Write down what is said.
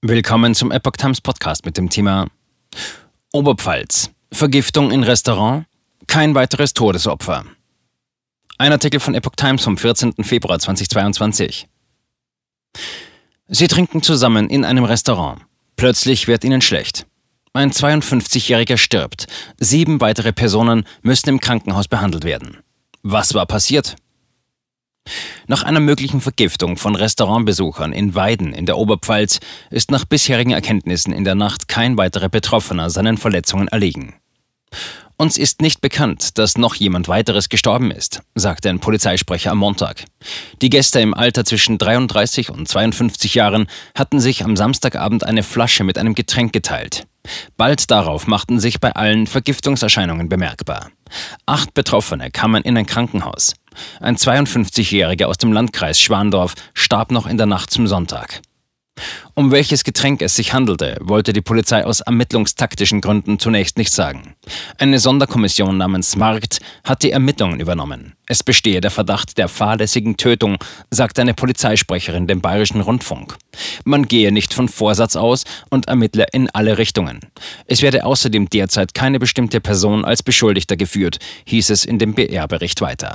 Willkommen zum Epoch Times Podcast mit dem Thema Oberpfalz. Vergiftung in Restaurant? Kein weiteres Todesopfer. Ein Artikel von Epoch Times vom 14. Februar 2022. Sie trinken zusammen in einem Restaurant. Plötzlich wird ihnen schlecht. Ein 52-Jähriger stirbt. Sieben weitere Personen müssen im Krankenhaus behandelt werden. Was war passiert? Nach einer möglichen Vergiftung von Restaurantbesuchern in Weiden in der Oberpfalz ist nach bisherigen Erkenntnissen in der Nacht kein weiterer Betroffener seinen Verletzungen erlegen. Uns ist nicht bekannt, dass noch jemand weiteres gestorben ist, sagte ein Polizeisprecher am Montag. Die Gäste im Alter zwischen 33 und 52 Jahren hatten sich am Samstagabend eine Flasche mit einem Getränk geteilt. Bald darauf machten sich bei allen Vergiftungserscheinungen bemerkbar. Acht Betroffene kamen in ein Krankenhaus. Ein 52-Jähriger aus dem Landkreis Schwandorf starb noch in der Nacht zum Sonntag. Um welches Getränk es sich handelte, wollte die Polizei aus ermittlungstaktischen Gründen zunächst nicht sagen. Eine Sonderkommission namens Markt hat die Ermittlungen übernommen. Es bestehe der Verdacht der fahrlässigen Tötung, sagte eine Polizeisprecherin dem Bayerischen Rundfunk. Man gehe nicht von Vorsatz aus und ermittle in alle Richtungen. Es werde außerdem derzeit keine bestimmte Person als Beschuldigter geführt, hieß es in dem BR-Bericht weiter.